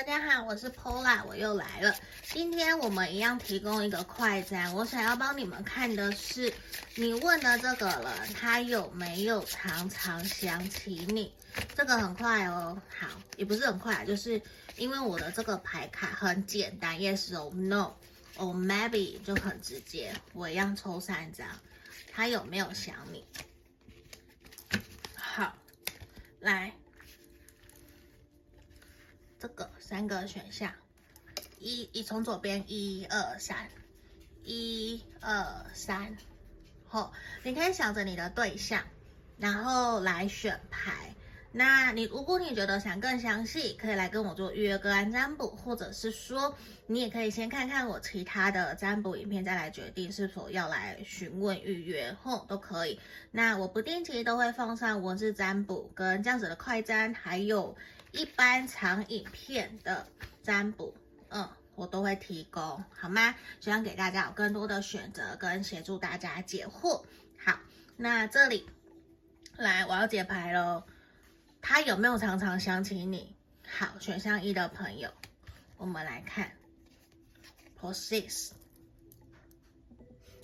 大家好，我是 Paula，我又来了。今天我们一样提供一个快筛，我想要帮你们看的是，你问的这个人，他有没有常常想起你？这个很快哦，好，也不是很快，就是因为我的这个牌卡很简单，Yes or No，or maybe 就很直接。我一样抽三张，他有没有想你？好，来。这个三个选项，一一从左边一二三，一二三，好，你可以想着你的对象，然后来选牌。那你如果你觉得想更详细，可以来跟我做预约个案占卜，或者是说你也可以先看看我其他的占卜影片，再来决定是否要来询问预约，吼都可以。那我不定期都会放上文字占卜跟这样子的快占，还有。一般长影片的占卜，嗯，我都会提供，好吗？希望给大家有更多的选择，跟协助大家解惑。好，那这里来，我要解牌喽。他有没有常常想起你？好，选项一的朋友，我们来看，Process。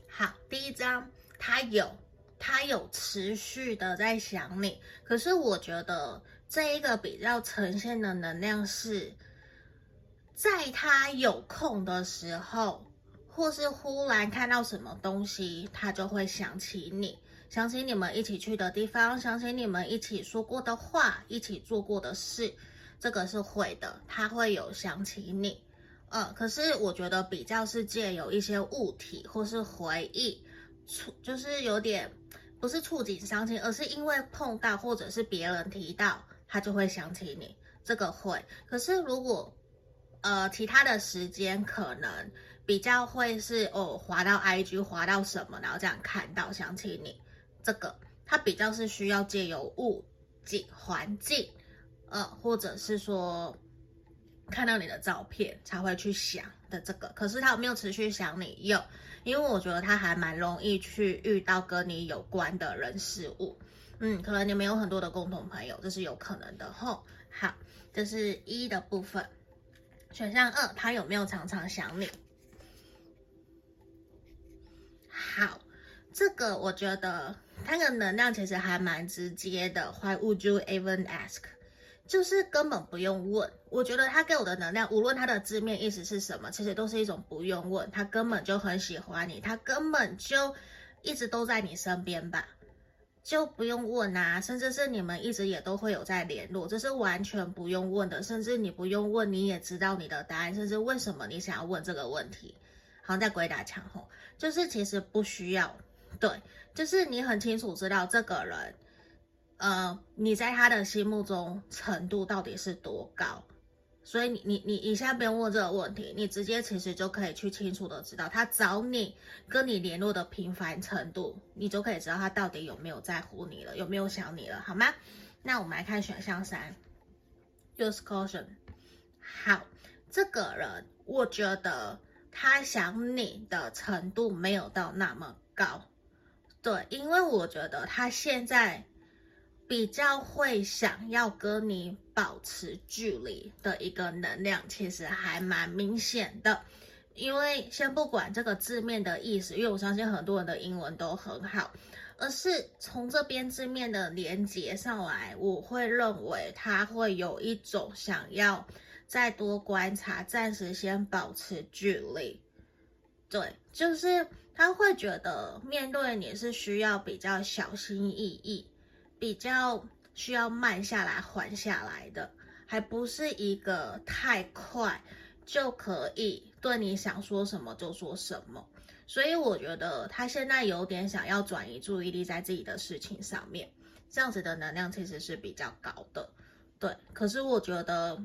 好，第一张，他有，他有持续的在想你，可是我觉得。这一个比较呈现的能量是，在他有空的时候，或是忽然看到什么东西，他就会想起你，想起你们一起去的地方，想起你们一起说过的话，一起做过的事，这个是会的，他会有想起你。呃，可是我觉得比较是借有一些物体或是回忆，就是有点不是触景伤情，而是因为碰到或者是别人提到。他就会想起你，这个会。可是如果，呃，其他的时间可能比较会是哦，滑到 IG，滑到什么，然后这样看到想起你，这个他比较是需要借由物景环境，呃，或者是说看到你的照片才会去想的这个。可是他有没有持续想你？有，因为我觉得他还蛮容易去遇到跟你有关的人事物。嗯，可能你们有很多的共同朋友，这是有可能的吼。好，这是一的部分。选项二，他有没有常常想你？好，这个我觉得他的能量其实还蛮直接的。Why would you even ask？就是根本不用问。我觉得他给我的能量，无论他的字面意思是什么，其实都是一种不用问。他根本就很喜欢你，他根本就一直都在你身边吧。就不用问啊，甚至是你们一直也都会有在联络，这是完全不用问的。甚至你不用问，你也知道你的答案，甚至为什么你想要问这个问题。好像在鬼打墙吼，就是其实不需要，对，就是你很清楚知道这个人，呃，你在他的心目中程度到底是多高。所以你你你你现在不用问这个问题，你直接其实就可以去清楚的知道他找你跟你联络的频繁程度，你就可以知道他到底有没有在乎你了，有没有想你了，好吗？那我们来看选项三，Use caution。好，这个人我觉得他想你的程度没有到那么高，对，因为我觉得他现在。比较会想要跟你保持距离的一个能量，其实还蛮明显的。因为先不管这个字面的意思，因为我相信很多人的英文都很好，而是从这边字面的连接上来，我会认为他会有一种想要再多观察，暂时先保持距离。对，就是他会觉得面对你是需要比较小心翼翼。比较需要慢下来、缓下来的，还不是一个太快就可以对你想说什么就说什么。所以我觉得他现在有点想要转移注意力在自己的事情上面，这样子的能量其实是比较高的。对，可是我觉得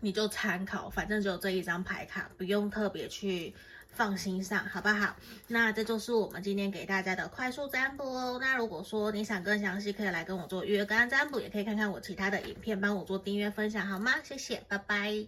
你就参考，反正只有这一张牌卡，不用特别去。放心上，好不好？那这就是我们今天给大家的快速占卜哦。那如果说你想更详细，可以来跟我做预约个案占卜，也可以看看我其他的影片，帮我做订阅分享，好吗？谢谢，拜拜。